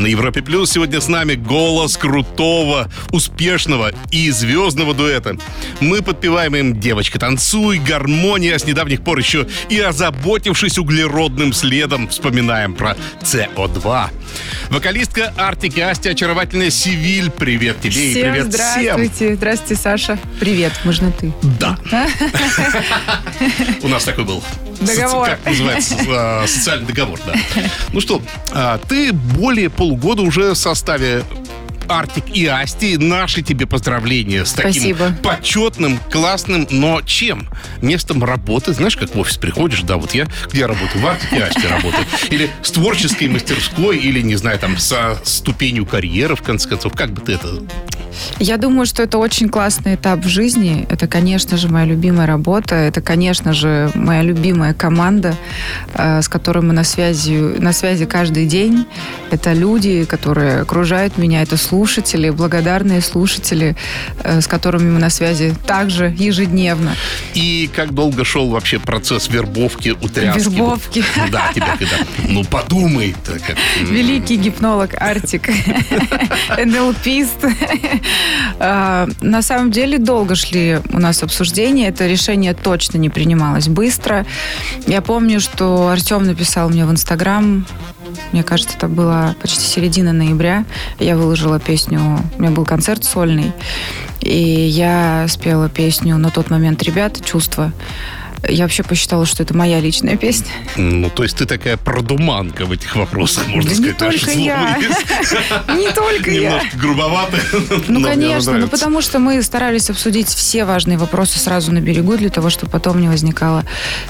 На Европе Плюс сегодня с нами голос крутого, успешного и звездного дуэта. Мы подпеваем им «Девочка, танцуй», «Гармония», с недавних пор еще и озаботившись углеродным следом, вспоминаем про СО2. Вокалистка Артик и Асти, очаровательная Сивиль. Привет тебе и Всем привет всем. здравствуйте. Здравствуйте, Саша. Привет, можно ты. Да. У нас такой был. Договор. Как называется? А, Социальный договор, да. Ну что, а, ты более полугода уже в составе Артик и Асти. Наши тебе поздравления с таким Спасибо. почетным, классным, но чем? Местом работы. Знаешь, как в офис приходишь, да, вот я где работаю? В Артик и Асти работаю. Или с творческой мастерской, или, не знаю, там, со ступенью карьеры, в конце концов. Как бы ты это... Я думаю, что это очень классный этап в жизни. Это, конечно же, моя любимая работа. Это, конечно же, моя любимая команда, э, с которой мы на связи, на связи каждый день. Это люди, которые окружают меня. Это слушатели, благодарные слушатели, э, с которыми мы на связи также ежедневно. И как долго шел вообще процесс вербовки, утряски? Вербовки. Да, тебя когда. Ну, подумай. Великий гипнолог Артик, НЛПист. А, На самом деле долго шли у нас обсуждения. Это решение точно не принималось быстро. Я помню, что Артем написал мне в Инстаграм, мне кажется, это было почти середина ноября. Я выложила песню, у меня был концерт сольный, и я спела песню на тот момент «Ребят, чувства». Я вообще посчитала, что это моя личная песня. Ну, то есть ты такая продуманка в этих вопросах, можно Да не сказать. Аж только я. Не только я. Немножко грубовато. Ну, конечно, ну потому что мы старались обсудить все важные вопросы сразу на берегу, для того, чтобы потом не возникало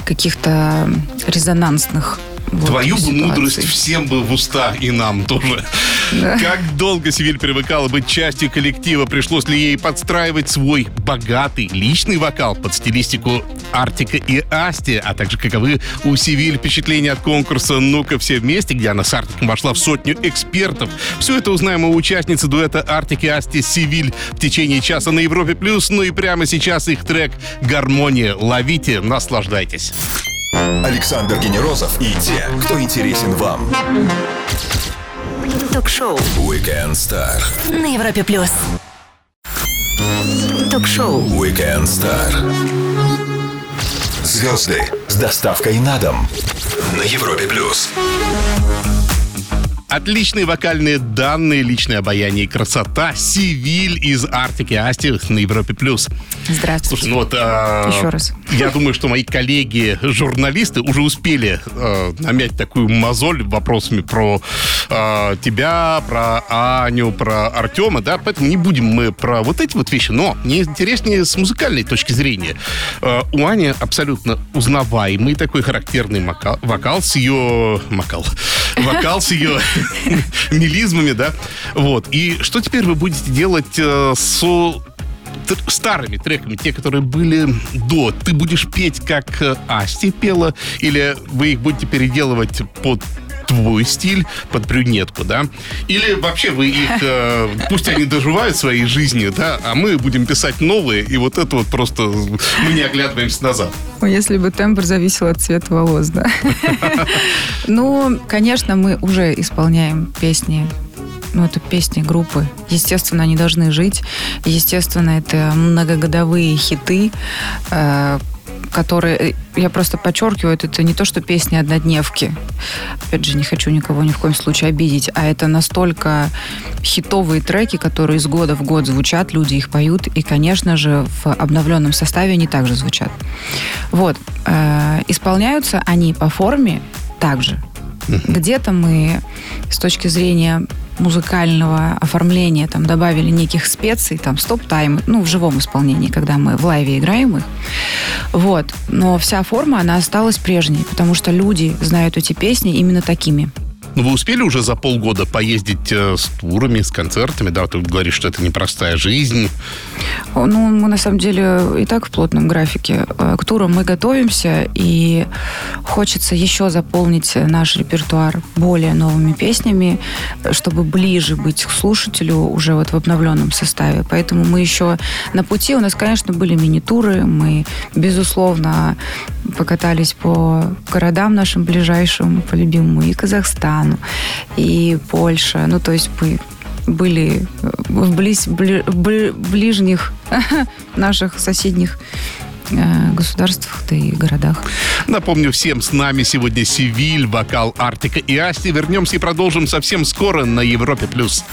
каких-то резонансных вот, Твою бы мудрость всем бы в уста и нам тоже. Как долго Севиль привыкала быть частью коллектива? Пришлось ли ей подстраивать свой богатый личный вокал под стилистику Артика и Асти? А также каковы у Севиль впечатления от конкурса «Ну-ка все вместе», где она с Артиком вошла в сотню экспертов? Все это узнаем у участницы дуэта Артик и Асти Севиль в течение часа на Европе+. плюс. Ну и прямо сейчас их трек «Гармония». Ловите, наслаждайтесь. Александр Генерозов и те, кто интересен вам. Ток-шоу Weekend Star. на Европе плюс. Ток-шоу Weekend Star. Звезды с доставкой на дом. На Европе Плюс. Отличные вокальные данные, личное обаяние и красота. Сивиль из Артики Асти на Европе+. плюс. Здравствуйте. Слушай, ну вот... а, Еще раз. Я думаю, что мои коллеги-журналисты уже успели а, намять такую мозоль вопросами про а, тебя, про Аню, про Артема, да, поэтому не будем мы про вот эти вот вещи, но мне интереснее с музыкальной точки зрения. А, у Ани абсолютно узнаваемый такой характерный мака- вокал с ее... Макал. Вокал с ее мелизмами, да. Вот. И что теперь вы будете делать э, с старыми треками, те, которые были до, ты будешь петь, как э, Асти пела, или вы их будете переделывать под твой стиль, под брюнетку, да? Или вообще вы их, э, пусть они доживают своей жизни, да, а мы будем писать новые, и вот это вот просто мы не оглядываемся назад. Если бы тембр зависел от цвета волос, да. Ну, конечно, мы уже исполняем песни ну, это песни группы. Естественно, они должны жить. Естественно, это многогодовые хиты, э, которые, я просто подчеркиваю, это не то, что песни однодневки. Опять же, не хочу никого ни в коем случае обидеть, а это настолько хитовые треки, которые из года в год звучат, люди их поют, и, конечно же, в обновленном составе они также звучат. Вот. Э, Исполняются они по форме также. Где-то мы с точки зрения музыкального оформления там добавили неких специй, там стоп-тайм, ну, в живом исполнении, когда мы в лайве играем их. Вот. Но вся форма, она осталась прежней, потому что люди знают эти песни именно такими. Ну, вы успели уже за полгода поездить э, с турами, с концертами, да? Ты говоришь, что это непростая жизнь. Ну, мы на самом деле и так в плотном графике. Э, к турам мы готовимся, и хочется еще заполнить наш репертуар более новыми песнями, чтобы ближе быть к слушателю уже вот в обновленном составе. Поэтому мы еще на пути. У нас, конечно, были мини-туры. Мы, безусловно, покатались по городам нашим ближайшим, по любимому и Казахстану, и Польша. Ну, то есть мы были в близ, бли, ближних наших соседних э, государствах, да и городах. Напомню всем, с нами сегодня Сивиль, вокал Артика и Асти. Вернемся и продолжим совсем скоро на Европе+. плюс.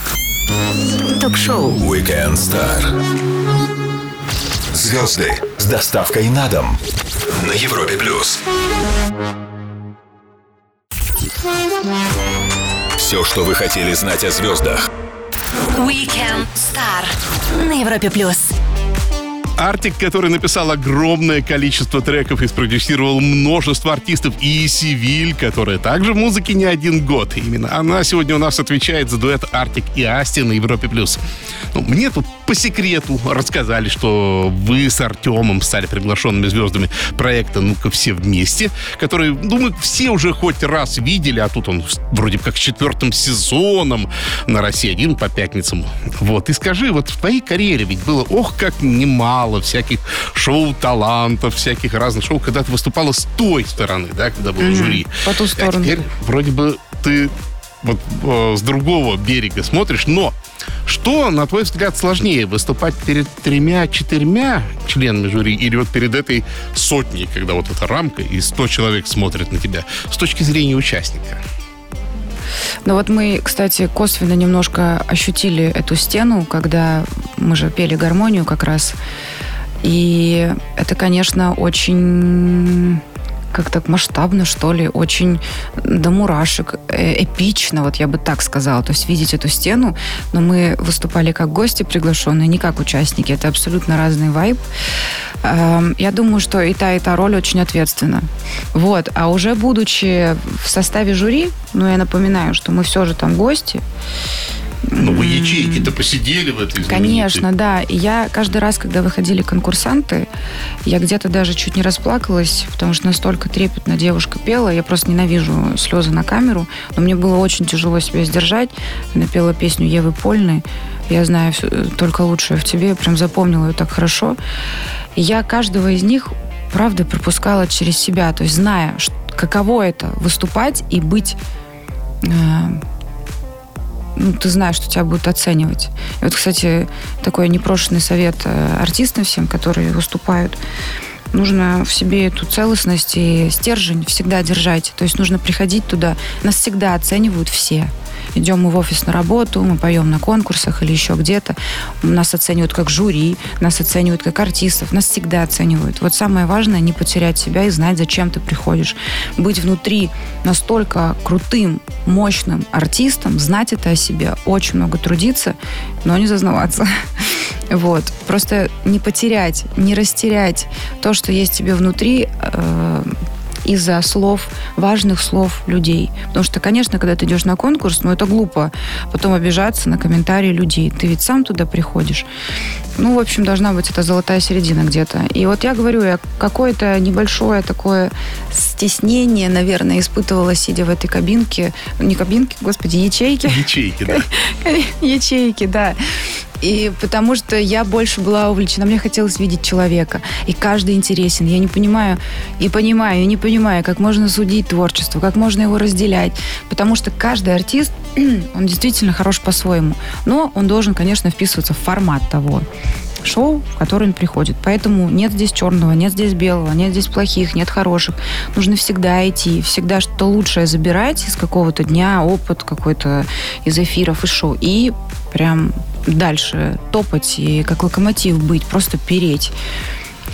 Ток-шоу Weekend Star. Звезды с доставкой на дом на Европе+. плюс. Все, что вы хотели знать о звездах. Weekend Star на Европе плюс. Артик, который написал огромное количество треков и спродюсировал множество артистов, и Сивиль, которая также в музыке не один год. Именно она сегодня у нас отвечает за дуэт Артик и Асти на Европе+. плюс. Ну, мне тут по секрету рассказали, что вы с Артемом стали приглашенными звездами проекта «Ну-ка все вместе», который, думаю, все уже хоть раз видели, а тут он вроде как с четвертым сезоном на России-1 по пятницам. Вот, и скажи, вот в твоей карьере ведь было, ох, как немало всяких шоу-талантов, всяких разных шоу, когда ты выступала с той стороны, да, когда был mm-hmm. жюри. По ту сторону. А теперь вроде бы ты вот э, с другого берега смотришь, но что, на твой взгляд, сложнее, выступать перед тремя-четырьмя членами жюри или вот перед этой сотней, когда вот эта рамка и сто человек смотрят на тебя с точки зрения участника? Ну вот мы, кстати, косвенно немножко ощутили эту стену, когда мы же пели гармонию как раз. И это, конечно, очень как так масштабно, что ли, очень до мурашек, э, эпично, вот я бы так сказала. То есть видеть эту стену, но мы выступали как гости приглашенные, не как участники. Это абсолютно разный вайб. Эм, я думаю, что и та, и та роль очень ответственна. Вот. А уже будучи в составе жюри, ну, я напоминаю, что мы все же там гости, ну, вы ячейки-то посидели в этой Конечно, да. И я каждый раз, когда выходили конкурсанты, я где-то даже чуть не расплакалась, потому что настолько трепетно девушка пела. Я просто ненавижу слезы на камеру. Но мне было очень тяжело себя сдержать. Она пела песню Евы Польной. Я знаю все, только лучшее в тебе. Я прям запомнила ее так хорошо. И я каждого из них, правда, пропускала через себя. То есть зная, каково это выступать и быть э, ну, ты знаешь, что тебя будут оценивать. И вот, кстати, такой непрошенный совет э, артистам всем, которые выступают. Нужно в себе эту целостность и стержень всегда держать. То есть нужно приходить туда. Нас всегда оценивают все идем мы в офис на работу, мы поем на конкурсах или еще где-то, нас оценивают как жюри, нас оценивают как артистов, нас всегда оценивают. Вот самое важное не потерять себя и знать, зачем ты приходишь. Быть внутри настолько крутым, мощным артистом, знать это о себе, очень много трудиться, но не зазнаваться. Вот. Просто не потерять, не растерять то, что есть тебе внутри, э, из-за слов, важных слов людей. Потому что, конечно, когда ты идешь на конкурс, ну, это глупо потом обижаться на комментарии людей. Ты ведь сам туда приходишь. Ну, в общем, должна быть эта золотая середина где-то. И вот я говорю, я какое-то небольшое такое стеснение, наверное, испытывала, сидя в этой кабинке. Не кабинке, господи, ячейки. Ячейки, да. Ячейки, да. И потому что я больше была увлечена, мне хотелось видеть человека. И каждый интересен. Я не понимаю, и понимаю, и не понимаю, как можно судить творчество, как можно его разделять. Потому что каждый артист, он действительно хорош по-своему. Но он должен, конечно, вписываться в формат того шоу, в которое он приходит. Поэтому нет здесь черного, нет здесь белого, нет здесь плохих, нет хороших. Нужно всегда идти, всегда что-то лучшее забирать из какого-то дня, опыт какой-то из эфиров и шоу. И прям дальше топать и как локомотив быть, просто переть.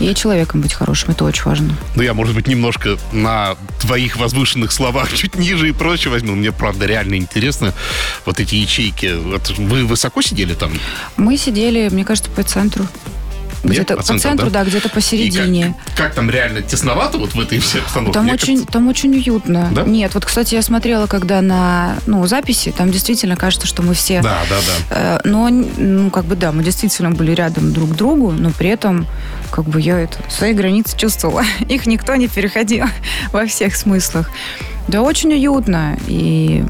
И человеком быть хорошим, это очень важно. Ну, я, может быть, немножко на твоих возвышенных словах чуть ниже и прочее возьму. Мне, правда, реально интересно вот эти ячейки. Вы высоко сидели там? Мы сидели, мне кажется, по центру. Где-то По центру, да, где-то И посередине. как, как там реально тесновато вот в этой всей обстановке? Там очень, там очень уютно. Да? Нет, вот, кстати, я смотрела, когда на ну, записи, там действительно кажется, что мы все... Да, да, да. Э, Но, ну, как бы, да, мы действительно были рядом друг к другу, но при этом, как бы, я это, свои границы чувствовала. Их никто не переходил во всех смыслах. Да, очень уютно. И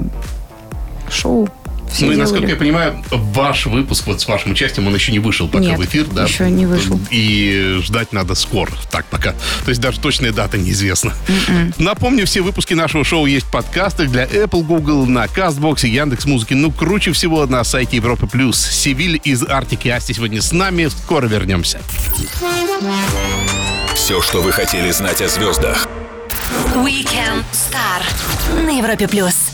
шоу все ну и насколько я понимаю, ваш выпуск вот с вашим участием, он еще не вышел пока Нет, в эфир, да? еще не вышел. И ждать надо скоро. Так пока. То есть даже точная дата неизвестна. М-м. Напомню, все выпуски нашего шоу есть в подкастах для Apple, Google, на Castbox, Яндекс Музыки. Ну, круче всего на сайте Европы Плюс. Севиль из Артики Асти сегодня с нами. Скоро вернемся. Все, что вы хотели знать о звездах. Weekend Star на Европе плюс.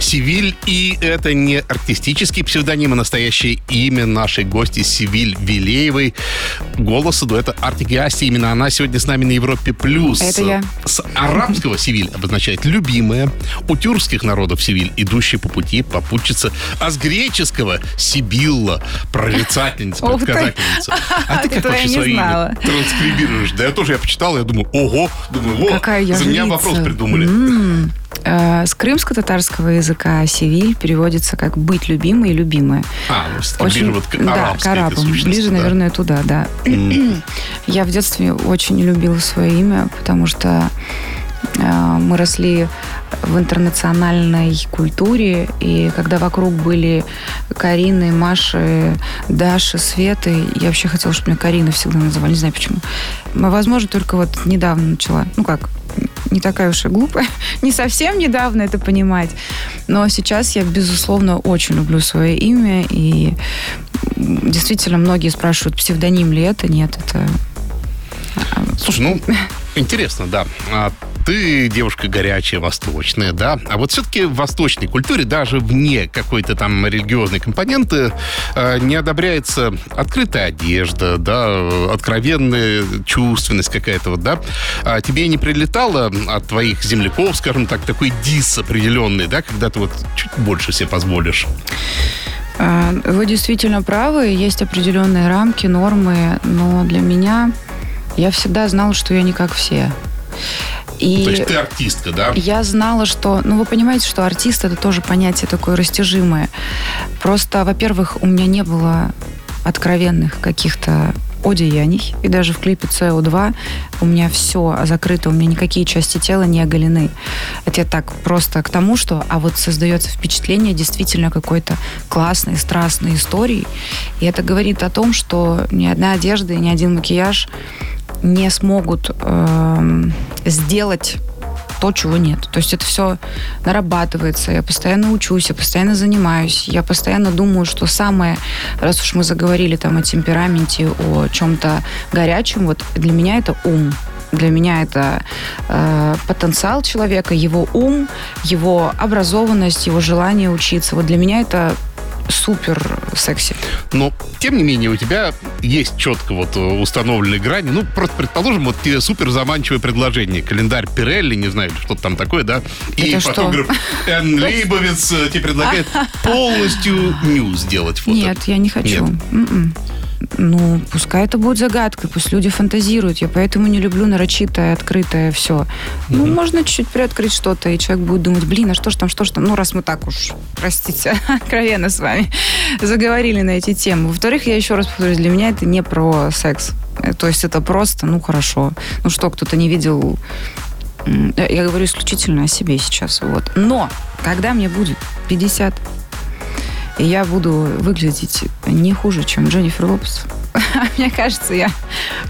Севиль, и это не артистический псевдоним, а настоящее имя нашей гости Севиль Вилеевой. Голоса дуэта Артик и Асти. Именно она сегодня с нами на Европе+. плюс. Это я. С арабского Севиль обозначает «любимая», у тюркских народов Севиль «идущий по пути», «попутчица», а с греческого «сибилла», «прорицательница». «предсказательница». А ты как вообще имя транскрибируешь? Да я тоже, я почитал, я думаю, ого, думаю, о, я за меня вопрос придумали. Э, С крымско-татарского языка «севиль» переводится как «быть любимой» и «любимая». А, ну, всё-таки ближе вот к да, к арабам. Ближе, да. наверное, туда, да. Я в детстве очень любила свое имя, потому что мы росли в интернациональной культуре, и когда вокруг были Карины, Маши, Даши, Светы, я вообще хотела, чтобы меня Карина всегда называли, не знаю почему. Но, Возможно, только вот недавно начала, ну как, не такая уж и глупая, не совсем недавно это понимать, но сейчас я, безусловно, очень люблю свое имя, и действительно многие спрашивают, псевдоним ли это, нет, это... а, Слушай, ну, интересно, да. Ты девушка горячая, восточная, да? А вот все-таки в восточной культуре, даже вне какой-то там религиозной компоненты, э, не одобряется открытая одежда, да, откровенная чувственность какая-то вот, да? А тебе не прилетало от твоих земляков, скажем так, такой дис определенный, да, когда ты вот чуть больше себе позволишь? А, Вы действительно правы, есть определенные рамки, нормы, но для меня я всегда знала, что я не как все. И То есть ты артистка, да? я знала, что... Ну, вы понимаете, что артист это тоже понятие такое растяжимое. Просто, во-первых, у меня не было откровенных каких-то одеяний. И даже в клипе CO2 у меня все закрыто, у меня никакие части тела не оголены. Это я так просто к тому, что... А вот создается впечатление действительно какой-то классной, страстной истории. И это говорит о том, что ни одна одежда и ни один макияж не смогут эм, сделать то, чего нет. То есть это все нарабатывается. Я постоянно учусь, я постоянно занимаюсь. Я постоянно думаю, что самое, раз уж мы заговорили там о темпераменте, о чем-то горячем, вот для меня это ум. Для меня это э, потенциал человека, его ум, его образованность, его желание учиться. Вот для меня это супер секси. Но, тем не менее, у тебя есть четко вот э, установленные грани. Ну, просто предположим, вот тебе супер заманчивое предложение. Календарь Пирелли, не знаю, что-то там такое, да? И Это что? фотограф Энн Лейбовец э, тебе предлагает полностью ню сделать фото. Нет, я не хочу. Нет. Ну, пускай это будет загадкой, пусть люди фантазируют. Я поэтому не люблю нарочитое, открытое все. Ну, можно чуть-чуть приоткрыть что-то, и человек будет думать, блин, а что ж там, что ж там? Ну, раз мы так уж, простите, откровенно с вами заговорили на эти темы. Во-вторых, я еще раз повторюсь, для меня это не про секс. Э, То есть это просто, ну, хорошо. Ну что, кто-то не видел Я говорю исключительно о себе сейчас. Вот. Но, когда мне будет 50, и я буду выглядеть не хуже, чем Дженнифер Лопес, мне кажется, я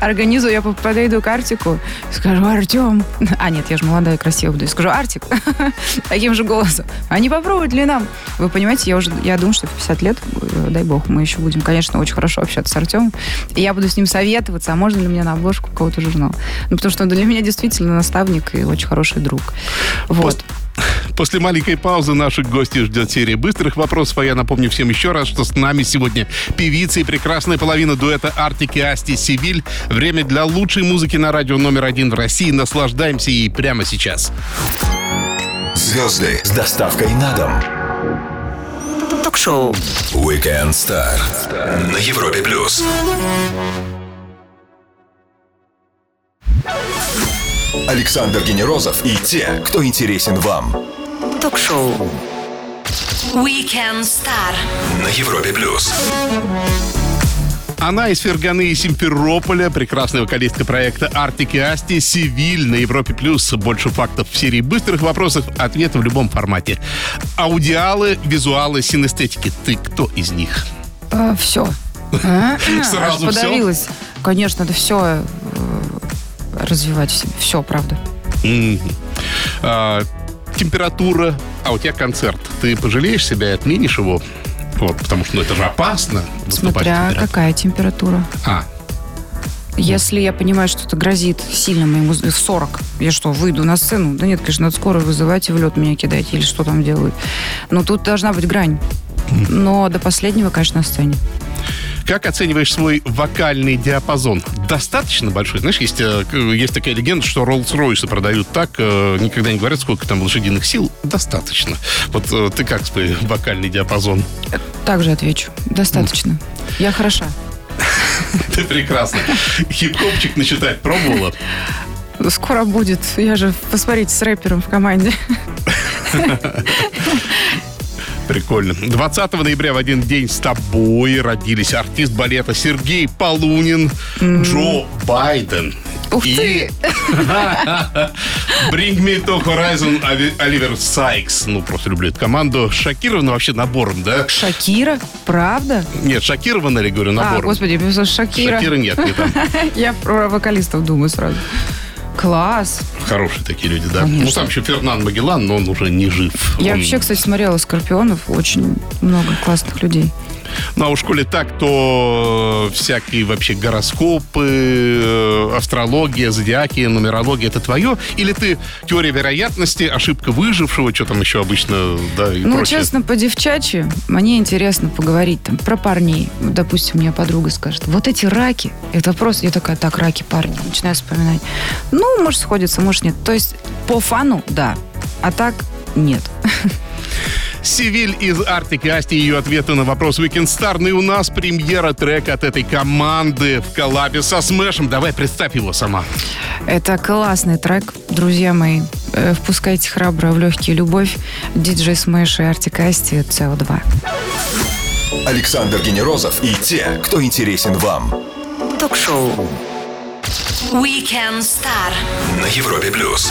организую, я подойду к Артику скажу, Артем, а нет, я же молодая и красивая буду, и скажу, Артик, таким же голосом, а не попробовать ли нам? Вы понимаете, я уже, я думаю, что в 50 лет, э, дай бог, мы еще будем, конечно, очень хорошо общаться с Артемом, и я буду с ним советоваться, а можно ли мне на обложку какого-то журнала? Ну, потому что он для меня действительно наставник и очень хороший друг. Вот. После маленькой паузы наших гостей ждет серия быстрых вопросов, а я напомню всем еще раз, что с нами сегодня певица и прекрасная половина дуэта Артик и Асти Сивиль. Время для лучшей музыки на радио номер один в России. Наслаждаемся ей прямо сейчас. Звезды с доставкой на дом. Ток-шоу. Weekend Star на Европе плюс. Александр Генерозов и те, кто интересен вам Ток-шоу. Weekend Star. на Европе плюс. Она из Ферганы и Симферополя, прекрасная вокалистка проекта Артик и Асти, Сивиль на Европе Плюс. Больше фактов в серии быстрых вопросов, ответы в любом формате. Аудиалы, визуалы, синестетики. Ты кто из них? все. Сразу Аж подавилась. Конечно, это все развивать в себе. Все, правда. А, температура, а у тебя концерт. Ты пожалеешь себя и отменишь его? Вот, потому что ну, это же опасно. Смотря какая температура. А, Если я понимаю, что это грозит сильно моему в 40, я что, выйду на сцену? Да нет, конечно, надо скорую вызывать и в лед меня кидать, или что там делают. Но тут должна быть грань. Но до последнего, конечно, на сцене. Как оцениваешь свой вокальный диапазон? Достаточно большой? Знаешь, есть, э, есть такая легенда, что Роллс-Ройсы продают так, э, никогда не говорят, сколько там лошадиных сил. Достаточно. Вот э, ты как свой вокальный диапазон? Также отвечу. Достаточно. Я хороша. Ты прекрасно. Хип-хопчик начитать пробовала? Скоро будет. Я же, посмотрите, с рэпером в команде. Прикольно. 20 ноября в один день с тобой родились артист балета Сергей Полунин, Джо Байден. Ух и ты! Bring Me to Horizon Оли- Оливер Сайкс. Ну, просто люблю эту команду. Шокирована вообще набором, да? Шакира? Правда? Нет, шокирована ли, говорю, А, набором? господи, я Шакира. Шакира нет, не там. Я про вокалистов думаю сразу. Класс. Хорошие такие люди, да. Ну, Конечно. там еще Фернан Магеллан, но он уже не жив. Я Он- вообще, кстати, смотрела «Скорпионов». Очень много классных людей. Ну, а у школе так, то всякие вообще гороскопы, э, астрология, зодиаки, нумерология, это твое? Или ты теория вероятности, ошибка выжившего, что там еще обычно, да, и ну, прочее? честно, по девчачьи, мне интересно поговорить там про парней. Допустим, мне подруга скажет, вот эти раки, это просто... Я такая, так, раки, парни. Начинаю вспоминать. Ну, может, сходится, может, нет. То есть, по фану, да. А так, нет. Сивиль из и Асти, ее ответы на вопрос Weekend Star. Ну и у нас премьера трека от этой команды в коллабе со Смэшем. Давай, представь его сама. Это классный трек, друзья мои. Э, Впускайте храбро в легкие любовь. Диджей Смэш и Artik & Asti CO2. Александр Генерозов и те, кто интересен вам Ток-шоу. Weekend Star. на Европе плюс.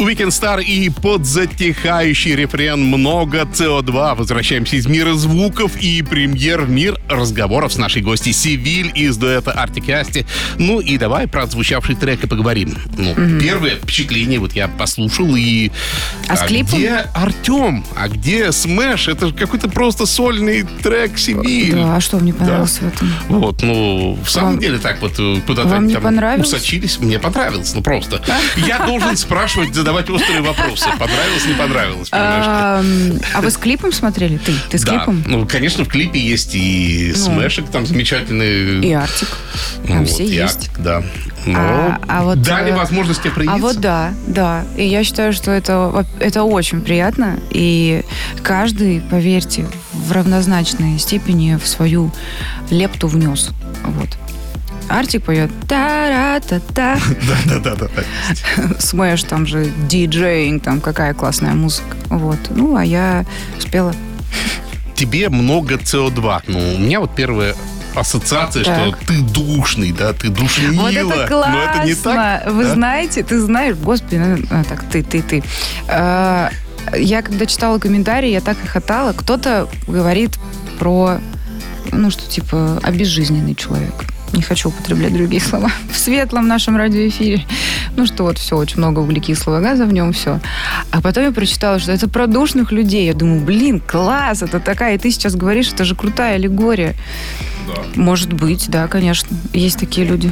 Weekend Star и подзатихающий рефрен «Много СО2». Возвращаемся из мира звуков и премьер в мир разговоров с нашей гостью Сивиль из дуэта Артик и Асти. Ну и давай про отзвучавший трек и поговорим. Ну, первое впечатление вот я послушал и... А с клипом? где Артем? А где Смэш? Это же какой-то просто сольный трек Сивиль. Да, а что мне понравилось в этом? Вот, ну, в самом Вам- деле так вот э, куда-то там понравилось? усочились. Мне понравилось, ну просто. Я должен спрашивать, задавать острые вопросы. Понравилось, не понравилось? А, а вы с клипом смотрели? Ты? Ты с клипом? ну, конечно, в клипе есть и Смэшик там замечательный. И Артик. Ну, Там все есть. Да. Но А- а вот, дали э, возможность тебе проявиться. А вот да, да. И я считаю, что это, это очень приятно. И каждый, поверьте, в равнозначной степени в свою лепту внес. Вот. Артик поет та-ра-та-та. Да-да-да. Смэш, там же диджеинг, там какая классная музыка. Вот. Ну, а я спела. Тебе много СО2. Ну, у меня вот первая ассоциация, что Так. ты душный, да, ты душнила. Вот это классно! Но это не так. Вы да? знаете, ты знаешь, господи, ну, а, так, ты, ты, ты. А, я когда читала комментарии, я так хохотала. Кто-то говорит про, ну, что типа, обезжизненный человек. Не хочу употреблять другие слова, в светлом нашем радиоэфире. Ну что вот все, очень много углекислого газа в нем, все. А потом я прочитала, что это про душных людей. Я думаю, блин, класс, это такая, и ты сейчас говоришь, это же крутая аллегория. Может быть, да, конечно, есть такие люди.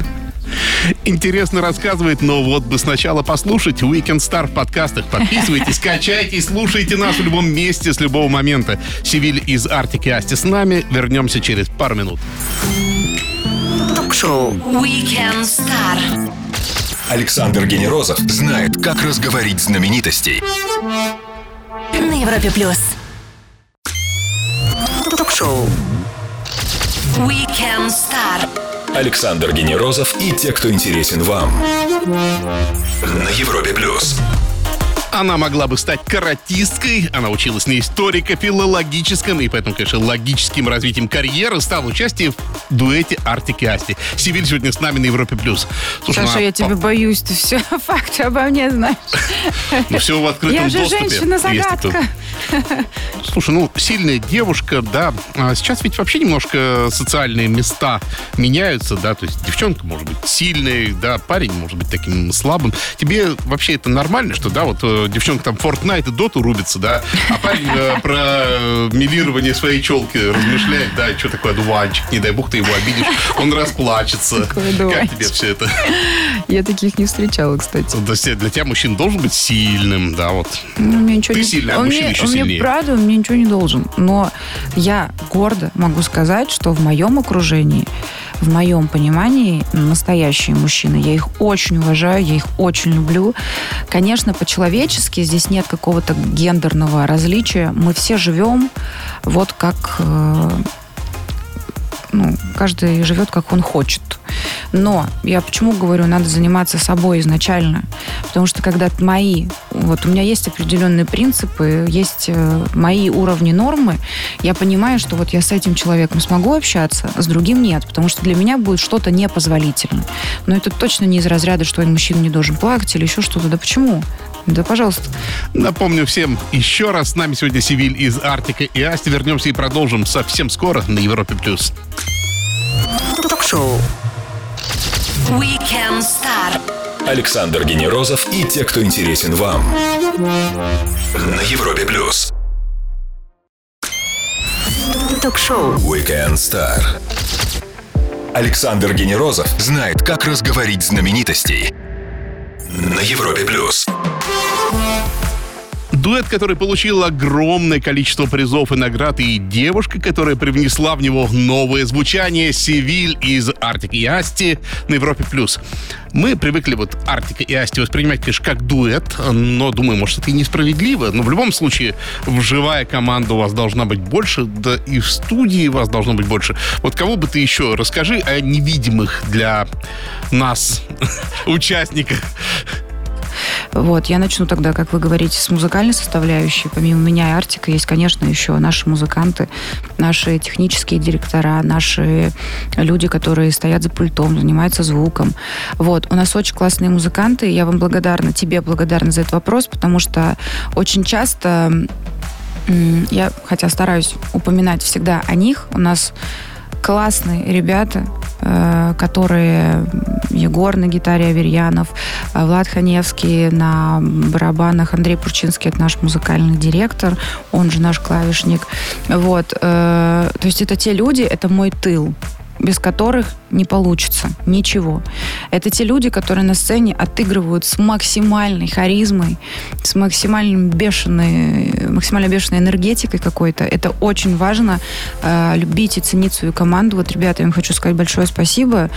Интересно рассказывает, но вот бы сначала послушать Weekend Star в подкастах. Подписывайтесь, качайте и слушайте нас в любом месте с любого момента. Сивиль из Артики Асти с нами. Вернемся через пару минут. Ток-шоу Weekend Star. Александр Генерозов знает, как разговорить знаменитостей. На Европе плюс. Ток-шоу Weekend Star. Александр Генерозов и те, кто интересен вам. На Европе плюс. Она могла бы стать каратисткой, она училась на историко-филологическом и поэтому, конечно, логическим развитием карьеры стала участием в дуэте Артик и Асти. Сибирь сегодня с нами на Европе+. плюс. Слушай, Саша, она я тебя боюсь, ты все факты обо мне знаешь. Ну, все в открытом Я же доступе. женщина-загадка. Слушай, ну, сильная девушка, да. А сейчас ведь вообще немножко социальные места меняются, да, то есть девчонка может быть сильной, да, парень может быть таким слабым. Тебе вообще это нормально, что, да, вот э, девчонка там Fortnite и Доту рубится, да, а парень э, про э, милирование своей челки размышляет, да, что такое одуванчик, не дай бог ты его обидишь, он расплачется. Как тебе все это? Я таких не встречала, кстати. То есть Для тебя мужчина должен быть сильным, да, вот. Ну, мне ничего Ты не... сильная, а он мужчина мне, еще он мне, сильнее. правда, он мне ничего не должен. Но я гордо могу сказать, что в моем окружении, в моем понимании, настоящие мужчины, я их очень уважаю, я их очень люблю. Конечно, по-человечески здесь нет какого-то гендерного различия. Мы все живем вот как... э, ну, каждый живет, как он хочет. Но я почему говорю, надо заниматься собой изначально? Потому что когда мои, вот у меня есть определенные принципы, есть э, мои уровни нормы, я понимаю, что вот я с этим человеком смогу общаться, с другим нет, потому что для меня будет что-то непозволительно. Но это точно не из разряда, что мужчина не должен плакать или еще что-то. Да почему? Да, пожалуйста. Напомню всем еще раз, с нами сегодня Сивиль из Артика и Асти. Вернемся и продолжим совсем скоро на Европе+. плюс. Ток-шоу Weekend Star. Александр Генерозов и те, кто интересен вам. На Европе плюс. Ток-шоу Weekend Star. Александр Генерозов знает, как разговорить знаменитостей. На Европе плюс. Дуэт, который получил огромное количество призов и наград, и девушка, которая привнесла в него новое звучание, Сивиль из Артик и Асти на Европе+. плюс. Мы привыкли вот Артика и Асти воспринимать, конечно, как дуэт, но, думаю, может, это и несправедливо. Но в любом случае, живая команда у вас должна быть больше, да и в студии вас должно быть больше. Вот кого бы ты еще расскажи о невидимых для нас участниках. Вот, я начну тогда, как вы говорите, с музыкальной составляющей. Помимо меня и Артика есть, конечно, еще наши музыканты, наши технические директора, наши люди, которые стоят за пультом, занимаются звуком. Вот, у нас очень классные музыканты. Я вам благодарна, тебе благодарна за этот вопрос, потому что очень часто я, хотя стараюсь упоминать всегда о них, у нас классные ребята, э, которые Егор на гитаре Аверьянов, э, Влад Ханевский на барабанах, Андрей Пурчинский, это наш музыкальный директор, он же наш клавишник. Вот, э, то есть это те люди, это мой тыл без которых не получится ничего. Это те люди, которые на сцене отыгрывают с максимальной харизмой, с максимальным бешеной, максимально бешеной энергетикой какой-то. Это очень важно э, любить и ценить свою команду. Вот, ребята, я вам хочу сказать большое спасибо.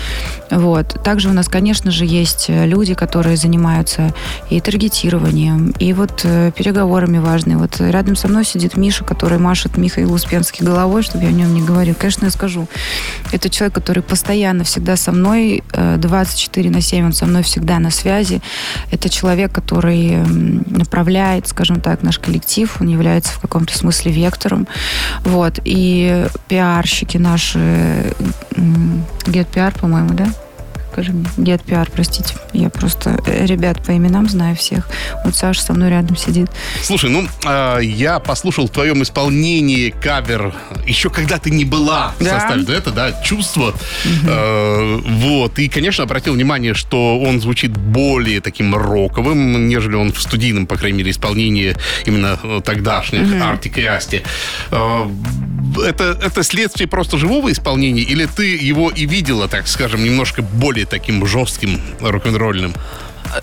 Вот. Также у нас, конечно же, есть э, люди, которые занимаются и таргетированием, и вот э, переговорами важные. Вот рядом со мной сидит Миша, который машет Михаил Успенский головой, чтобы я о нем не говорил. Конечно, я скажу. Это человек, который постоянно всегда со мной, э, 24 на 7, он со мной всегда на связи. Это человек, который направляет, скажем так, наш коллектив, он является в каком-то смысле вектором. Вот. И пиарщики наши, Get PR, по-моему, да? Скажи мне. Дед Пиар, простите. Я просто э, ребят по именам знаю всех. Вот Саша со мной рядом сидит. Слушай, ну, э, я послушал в твоем исполнении кавер еще когда ты не была в Да. составе дуэта, да, чувство. Э, вот. И, конечно, обратил внимание, что он звучит более таким роковым, нежели он в студийном, по крайней мере, исполнении именно э, тогдашних Артик и Асти. Э, это, это следствие просто живого исполнения, или ты его и видела, так скажем, немножко более таким жестким рок-н-ролльным?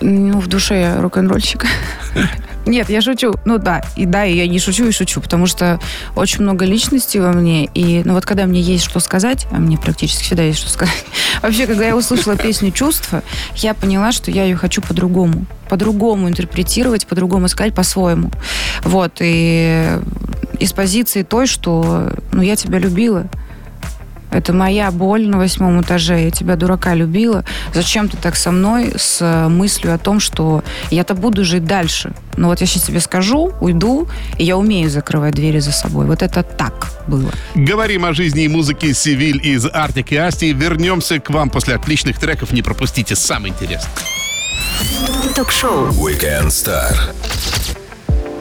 Ну, в душе я рок-н-ролльщик. Нет, я шучу. Ну да, и да, и я не шучу, и шучу, потому что очень много личности во мне. И ну вот когда мне есть что сказать, а мне практически всегда есть что сказать. Вообще, когда я услышала песню «Чувства», я поняла, что я ее хочу по-другому. По-другому интерпретировать, по-другому сказать, по-своему. Вот, и из позиции той, что ну я тебя любила, это моя боль на восьмом этаже. Я тебя, дурака, любила. Зачем ты так со мной с э, мыслью о том, что я-то буду жить дальше? Но вот я сейчас тебе скажу, уйду, и я умею закрывать двери за собой. Вот это так было. Говорим о жизни и музыке Севиль из Артик и Асти. Вернемся к вам после отличных треков. Не пропустите самое интересное. Ток-шоу. Weekend Star.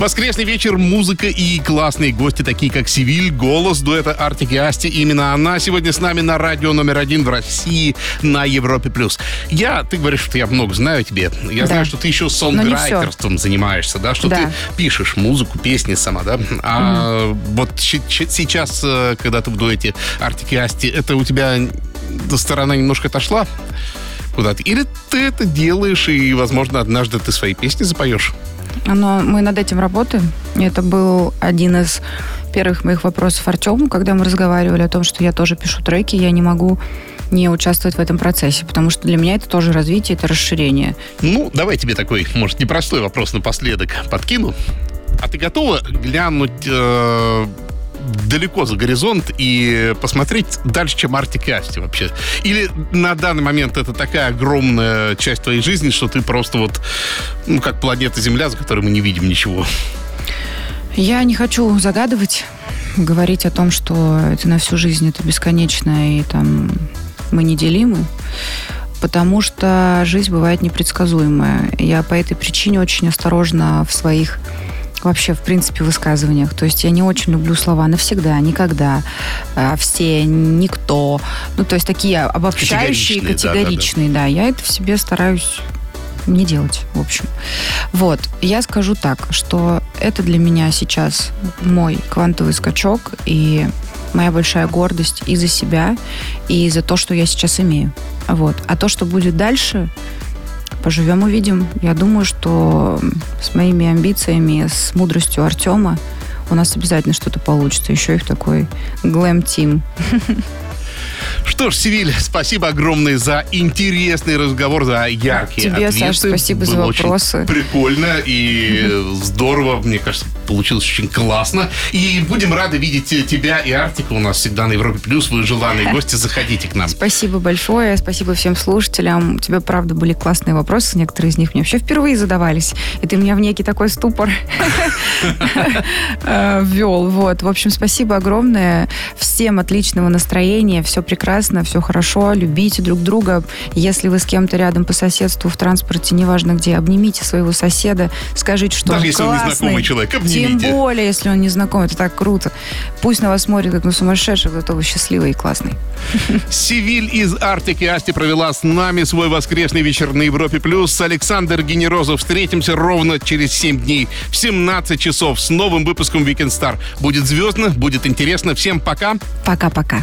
Воскресный вечер, музыка и классные гости, такие как Севиль, голос дуэта Артик и Асти. Именно она сегодня с нами на радио номер один в России на Европе+. плюс. Я, ты говоришь, что я много знаю тебе. Я Да. знаю, что ты еще сонграйтерством занимаешься, да, что Да. ты пишешь музыку, песни сама, да. А вот щи- щи- сейчас, э, когда ты в дуэте Артик и Асти, это у тебя сторона немножко отошла куда-то? Или ты это делаешь, и, возможно, однажды ты свои песни запоешь? Но мы над этим работаем. Это был один из первых моих вопросов Артему, когда мы разговаривали о том, что я тоже пишу треки, я не могу не участвовать в этом процессе, потому что для меня это тоже развитие, это расширение. Ну, давай тебе такой, может, непростой вопрос напоследок подкину. А ты готова глянуть э, далеко за горизонт и посмотреть дальше, чем Артик и Асти вообще? Или на данный момент это такая огромная часть твоей жизни, что ты просто вот, ну, как планета Земля, за которой мы не видим ничего? Я не хочу загадывать, говорить о том, что это на всю жизнь, это бесконечно, и там мы неделимы, потому что жизнь бывает непредсказуемая. Я по этой причине очень осторожна в своих вообще, в принципе, высказываниях. То есть я не очень люблю слова навсегда, никогда, а, все, никто. Ну, то есть такие обобщающие, Категоричные, категоричные, да. Я это в себе стараюсь не делать, в общем. Вот, я скажу так, что это для меня сейчас мой квантовый скачок и моя большая гордость и за себя, и за то, что я сейчас имею. Вот. А то, что будет дальше, поживем, увидим. Я думаю, что с моими амбициями, с мудростью Артема у нас обязательно что-то получится. Еще и в такой глэм-тим. Что ж, Севиль, спасибо огромное за интересный разговор, за яркие Тебе, ответы. Саш, спасибо за Было очень вопросы. прикольно и здорово. Мне кажется, получилось очень классно. И будем рады видеть тебя и Артика у нас всегда на Европе Плюс. Вы желанные гости, заходите к нам. Спасибо большое, спасибо всем слушателям. У тебя, правда, были классные вопросы. Некоторые из них мне вообще впервые задавались. И ты меня в некий такой ступор э, ввел. Вот. В общем, спасибо огромное. Всем отличного настроения. Все прекрасно, все хорошо. Любите друг друга. Если вы с кем-то рядом по соседству в транспорте, неважно где, обнимите своего соседа, скажите, что Даже он если он классный. незнакомый человек, Тем обнимите. более, если он незнакомый. Это так круто. Пусть на вас смотрит как на сумасшедших, зато вы счастливый и классный. Севиль из Артик и Асти провела с нами свой воскресный вечер на Европе Плюс. Александр Генерозов. Встретимся ровно через 7 дней в 17 часов с новым выпуском Weekend Star. Будет звездно, будет интересно. Всем пока. Пока-пока.